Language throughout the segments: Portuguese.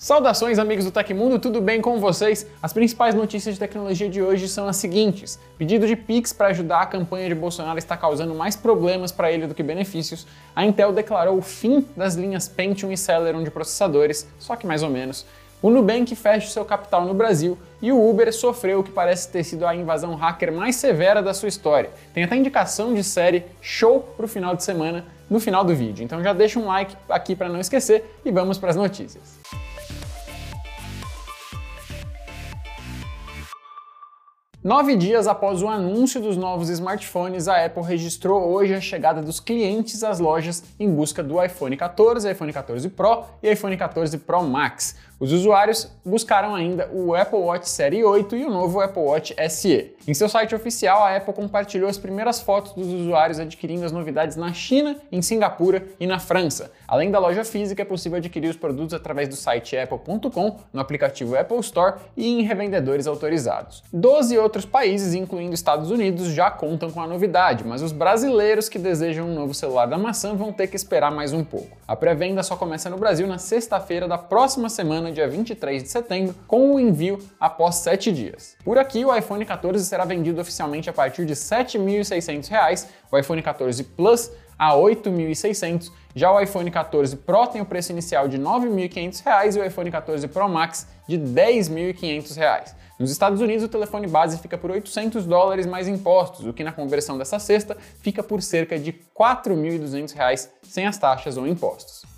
Saudações amigos do Tecmundo, tudo bem com vocês? As principais notícias de tecnologia de hoje são as seguintes. Pedido de Pix para ajudar a campanha de Bolsonaro está causando mais problemas para ele do que benefícios. A Intel declarou o fim das linhas Pentium e Celeron de processadores, só que mais ou menos. O Nubank fecha seu capital no Brasil e o Uber sofreu o que parece ter sido a invasão hacker mais severa da sua história. Tem até indicação de série show para o final de semana no final do vídeo. Então já deixa um like aqui para não esquecer e vamos para as notícias. Nove dias após o anúncio dos novos smartphones, a Apple registrou hoje a chegada dos clientes às lojas em busca do iPhone 14, iPhone 14 Pro e iPhone 14 Pro Max. Os usuários buscaram ainda o Apple Watch Série 8 e o novo Apple Watch SE. Em seu site oficial, a Apple compartilhou as primeiras fotos dos usuários adquirindo as novidades na China, em Singapura e na França. Além da loja física, é possível adquirir os produtos através do site apple.com, no aplicativo Apple Store e em revendedores autorizados. Doze outros países, incluindo Estados Unidos, já contam com a novidade, mas os brasileiros que desejam um novo celular da maçã vão ter que esperar mais um pouco. A pré-venda só começa no Brasil na sexta-feira da próxima semana, dia 23 de setembro, com o envio após sete dias. Por aqui, o iPhone 14 será vendido oficialmente a partir de R$ 7.600, o iPhone 14 Plus a 8.600. Já o iPhone 14 Pro tem o preço inicial de R$ 9.500 e o iPhone 14 Pro Max de R$ 10.500. Nos Estados Unidos, o telefone base fica por 800 dólares mais impostos, o que na conversão dessa cesta fica por cerca de R$ 4.200 sem as taxas ou impostos.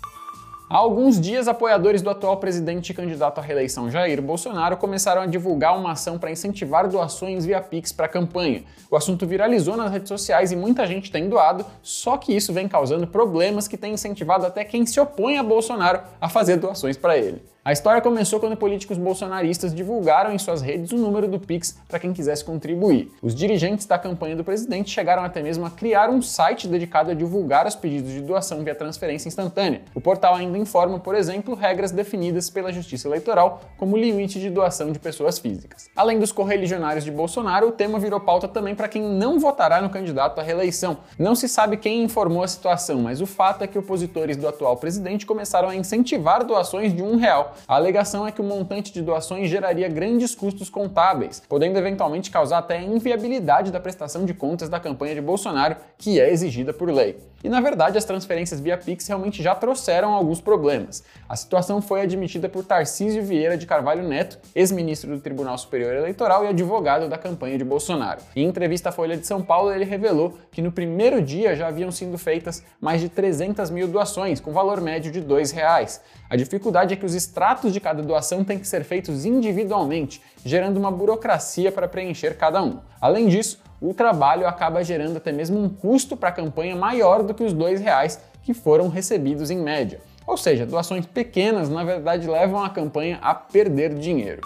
Há alguns dias, apoiadores do atual presidente e candidato à reeleição Jair Bolsonaro começaram a divulgar uma ação para incentivar doações via Pix para a campanha. O assunto viralizou nas redes sociais e muita gente tem doado, só que isso vem causando problemas que têm incentivado até quem se opõe a Bolsonaro a fazer doações para ele. A história começou quando políticos bolsonaristas divulgaram em suas redes o número do Pix para quem quisesse contribuir. Os dirigentes da campanha do presidente chegaram até mesmo a criar um site dedicado a divulgar os pedidos de doação via transferência instantânea. O portal ainda informa, por exemplo, regras definidas pela Justiça Eleitoral, como limite de doação de pessoas físicas. Além dos correligionários de Bolsonaro, o tema virou pauta também para quem não votará no candidato à reeleição. Não se sabe quem informou a situação, mas o fato é que opositores do atual presidente começaram a incentivar doações de um real a alegação é que o montante de doações geraria grandes custos contábeis, podendo eventualmente causar até a inviabilidade da prestação de contas da campanha de Bolsonaro, que é exigida por lei. E na verdade, as transferências via Pix realmente já trouxeram alguns problemas. A situação foi admitida por Tarcísio Vieira de Carvalho Neto, ex-ministro do Tribunal Superior Eleitoral e advogado da campanha de Bolsonaro. Em entrevista à Folha de São Paulo, ele revelou que no primeiro dia já haviam sido feitas mais de 300 mil doações, com valor médio de R$ 2,00. A dificuldade é que os extratos de cada doação têm que ser feitos individualmente, gerando uma burocracia para preencher cada um. Além disso, o trabalho acaba gerando até mesmo um custo para a campanha maior do que os dois reais que foram recebidos em média. Ou seja, doações pequenas na verdade levam a campanha a perder dinheiro.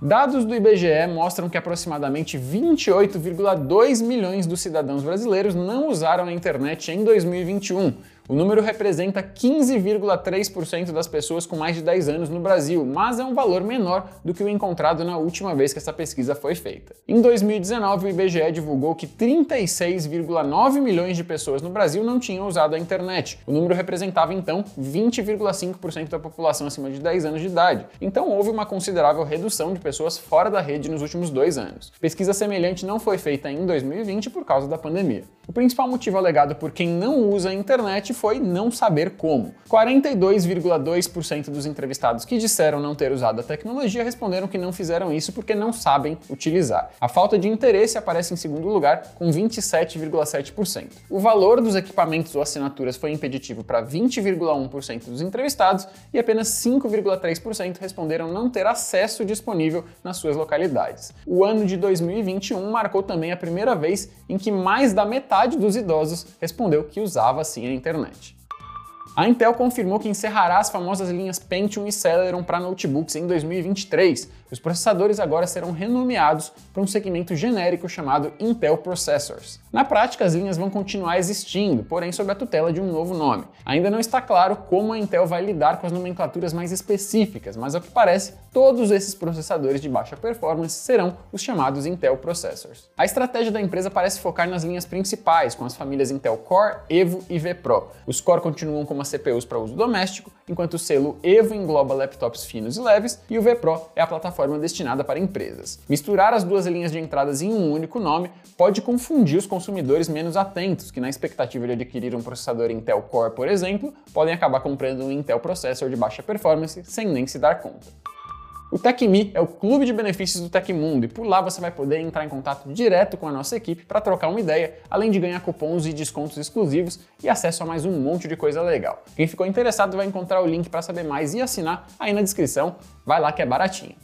Dados do IBGE mostram que aproximadamente 28,2 milhões dos cidadãos brasileiros não usaram a internet em 2021, o número representa 15,3% das pessoas com mais de 10 anos no Brasil, mas é um valor menor do que o encontrado na última vez que essa pesquisa foi feita. Em 2019, o IBGE divulgou que 36,9 milhões de pessoas no Brasil não tinham usado a internet. O número representava então 20,5% da população acima de 10 anos de idade. Então houve uma considerável redução de pessoas fora da rede nos últimos dois anos. Pesquisa semelhante não foi feita em 2020 por causa da pandemia. O principal motivo alegado por quem não usa a internet foi não saber como. 42,2% dos entrevistados que disseram não ter usado a tecnologia responderam que não fizeram isso porque não sabem utilizar. A falta de interesse aparece em segundo lugar, com 27,7%. O valor dos equipamentos ou assinaturas foi impeditivo para 20,1% dos entrevistados e apenas 5,3% responderam não ter acesso disponível nas suas localidades. O ano de 2021 marcou também a primeira vez em que mais da metade dos idosos respondeu que usava sim a internet. damage. A Intel confirmou que encerrará as famosas linhas Pentium e Celeron para notebooks em 2023. Os processadores agora serão renomeados para um segmento genérico chamado Intel Processors. Na prática, as linhas vão continuar existindo, porém sob a tutela de um novo nome. Ainda não está claro como a Intel vai lidar com as nomenclaturas mais específicas, mas ao que parece, todos esses processadores de baixa performance serão os chamados Intel Processors. A estratégia da empresa parece focar nas linhas principais, com as famílias Intel Core, Evo e V Pro. Os Core continuam como engloba CPUs para uso doméstico, enquanto o selo Evo engloba laptops finos e leves, e o V-Pro é a plataforma destinada para empresas. Misturar as duas linhas de entradas em um único nome pode confundir os consumidores menos atentos, que na expectativa de adquirir um processador Intel Core, por exemplo, podem acabar comprando um Intel Processor de baixa performance sem nem se dar conta. O TecMe é o clube de benefícios do Tecmundo e por lá você vai poder entrar em contato direto com a nossa equipe para trocar uma ideia, além de ganhar cupons e descontos exclusivos e acesso a mais um monte de coisa legal. Quem ficou interessado vai encontrar o link para saber mais e assinar aí na descrição. Vai lá que é baratinho.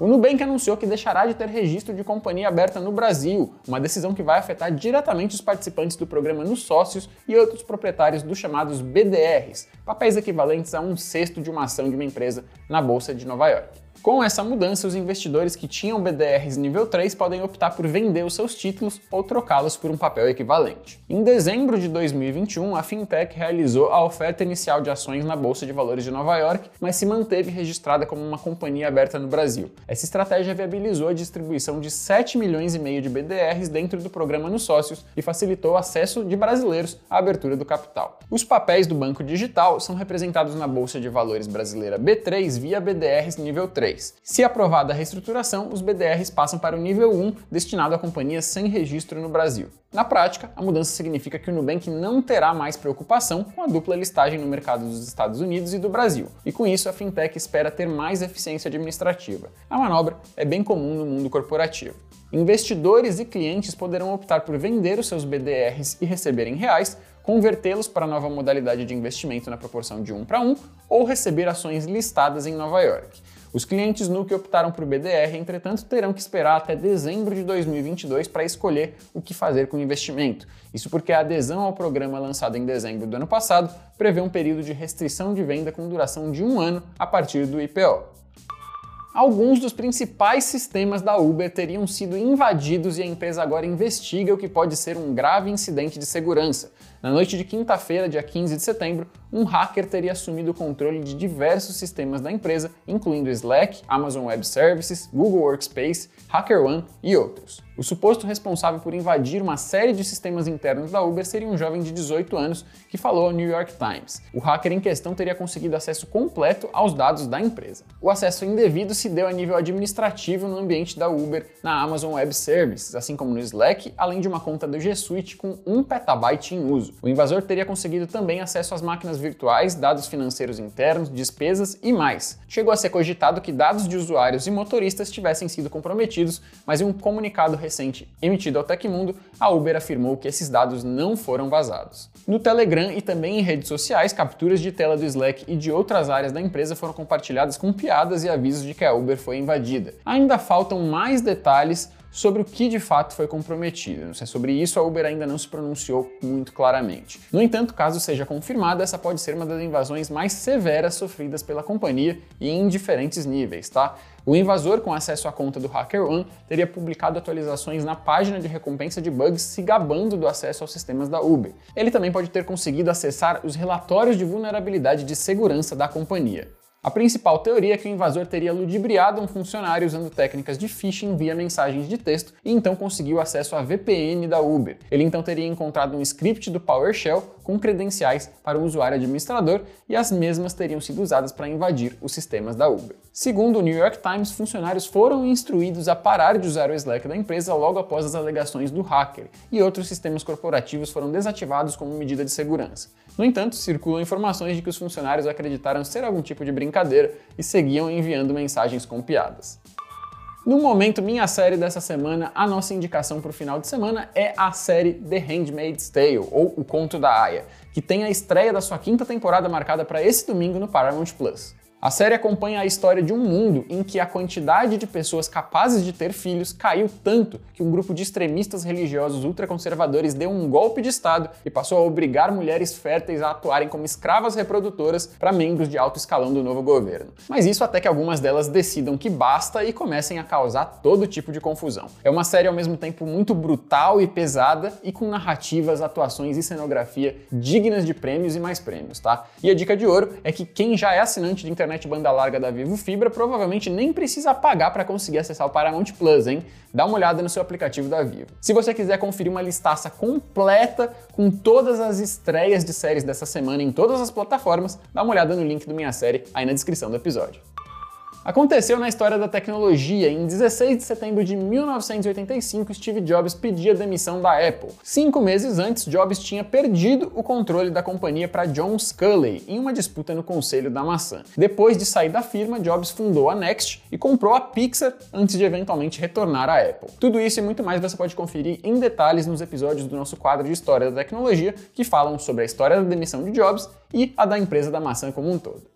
O Nubank anunciou que deixará de ter registro de companhia aberta no Brasil, uma decisão que vai afetar diretamente os participantes do programa nos sócios e outros proprietários dos chamados BDRs, papéis equivalentes a um sexto de uma ação de uma empresa na Bolsa de Nova York. Com essa mudança, os investidores que tinham BDRs nível 3 podem optar por vender os seus títulos ou trocá-los por um papel equivalente. Em dezembro de 2021, a fintech realizou a oferta inicial de ações na Bolsa de Valores de Nova York, mas se manteve registrada como uma companhia aberta no Brasil. Essa estratégia viabilizou a distribuição de 7 milhões e meio de BDRs dentro do programa nos sócios e facilitou o acesso de brasileiros à abertura do capital. Os papéis do Banco Digital são representados na Bolsa de Valores brasileira B3 via BDRs nível 3. Se aprovada a reestruturação, os BDRs passam para o nível 1, destinado a companhias sem registro no Brasil. Na prática, a mudança significa que o Nubank não terá mais preocupação com a dupla listagem no mercado dos Estados Unidos e do Brasil, e com isso a fintech espera ter mais eficiência administrativa. A manobra é bem comum no mundo corporativo. Investidores e clientes poderão optar por vender os seus BDRs e receber em reais, convertê-los para a nova modalidade de investimento na proporção de 1 para 1 ou receber ações listadas em Nova York. Os clientes nu que optaram por BDR, entretanto, terão que esperar até dezembro de 2022 para escolher o que fazer com o investimento. Isso porque a adesão ao programa lançado em dezembro do ano passado prevê um período de restrição de venda com duração de um ano a partir do IPO. Alguns dos principais sistemas da Uber teriam sido invadidos e a empresa agora investiga o que pode ser um grave incidente de segurança. Na noite de quinta-feira, dia 15 de setembro, um hacker teria assumido o controle de diversos sistemas da empresa, incluindo Slack, Amazon Web Services, Google Workspace, HackerOne e outros. O suposto responsável por invadir uma série de sistemas internos da Uber seria um jovem de 18 anos que falou ao New York Times. O hacker em questão teria conseguido acesso completo aos dados da empresa. O acesso indevido se deu a nível administrativo no ambiente da Uber, na Amazon Web Services, assim como no Slack, além de uma conta do G Suite com 1 petabyte em uso. O invasor teria conseguido também acesso às máquinas virtuais, dados financeiros internos, despesas e mais. Chegou a ser cogitado que dados de usuários e motoristas tivessem sido comprometidos, mas em um comunicado recente emitido ao Tecmundo, a Uber afirmou que esses dados não foram vazados. No Telegram e também em redes sociais, capturas de tela do Slack e de outras áreas da empresa foram compartilhadas com piadas e avisos de que a Uber foi invadida. Ainda faltam mais detalhes sobre o que de fato foi comprometido. Sobre isso, a Uber ainda não se pronunciou muito claramente. No entanto, caso seja confirmada, essa pode ser uma das invasões mais severas sofridas pela companhia e em diferentes níveis, tá? O invasor, com acesso à conta do HackerOne, teria publicado atualizações na página de recompensa de bugs se gabando do acesso aos sistemas da Uber. Ele também pode ter conseguido acessar os relatórios de vulnerabilidade de segurança da companhia. A principal teoria é que o invasor teria ludibriado um funcionário usando técnicas de phishing via mensagens de texto e então conseguiu acesso à VPN da Uber. Ele então teria encontrado um script do PowerShell com credenciais para o usuário administrador e as mesmas teriam sido usadas para invadir os sistemas da Uber. Segundo o New York Times, funcionários foram instruídos a parar de usar o Slack da empresa logo após as alegações do hacker, e outros sistemas corporativos foram desativados como medida de segurança. No entanto, circulam informações de que os funcionários acreditaram ser algum tipo de brincadeira e seguiam enviando mensagens com piadas. No momento, minha série dessa semana, a nossa indicação para o final de semana é a série The Handmaid's Tale, ou O Conto da Aya, que tem a estreia da sua quinta temporada marcada para esse domingo no Paramount Plus. A série acompanha a história de um mundo em que a quantidade de pessoas capazes de ter filhos caiu tanto que um grupo de extremistas religiosos ultraconservadores deu um golpe de Estado e passou a obrigar mulheres férteis a atuarem como escravas reprodutoras para membros de alto escalão do novo governo. Mas isso até que algumas delas decidam que basta e comecem a causar todo tipo de confusão. É uma série ao mesmo tempo muito brutal e pesada e com narrativas, atuações e cenografia dignas de prêmios e mais prêmios, tá? E a dica de ouro é que quem já é assinante de internet internet banda larga da Vivo Fibra, provavelmente nem precisa pagar para conseguir acessar o Paramount Plus, hein? Dá uma olhada no seu aplicativo da Vivo. Se você quiser conferir uma listaça completa com todas as estreias de séries dessa semana em todas as plataformas, dá uma olhada no link do Minha Série aí na descrição do episódio. Aconteceu na história da tecnologia. Em 16 de setembro de 1985, Steve Jobs pedia demissão da Apple. Cinco meses antes, Jobs tinha perdido o controle da companhia para John Sculley em uma disputa no conselho da maçã. Depois de sair da firma, Jobs fundou a Next e comprou a Pixar antes de eventualmente retornar à Apple. Tudo isso e muito mais você pode conferir em detalhes nos episódios do nosso quadro de História da Tecnologia, que falam sobre a história da demissão de Jobs e a da empresa da maçã como um todo.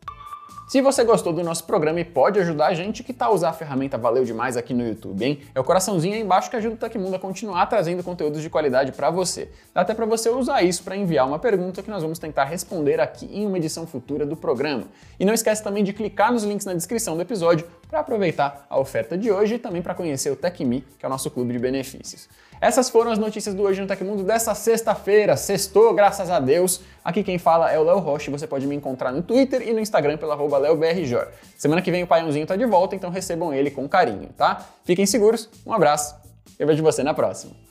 Se você gostou do nosso programa e pode ajudar a gente, que tal usar a ferramenta Valeu Demais aqui no YouTube, hein? É o coraçãozinho aí embaixo que ajuda o Tecmundo a continuar trazendo conteúdos de qualidade para você. Dá até para você usar isso para enviar uma pergunta que nós vamos tentar responder aqui em uma edição futura do programa. E não esquece também de clicar nos links na descrição do episódio para aproveitar a oferta de hoje e também para conhecer o TecMe, que é o nosso clube de benefícios. Essas foram as notícias do Hoje no Tecmundo dessa sexta-feira. Sextou, graças a Deus. Aqui quem fala é o Léo Rocha. Você pode me encontrar no Twitter e no Instagram pelo arroba LeoBRJ. Semana que vem o Paiãozinho tá de volta, então recebam ele com carinho, tá? Fiquem seguros, um abraço eu vejo você na próxima.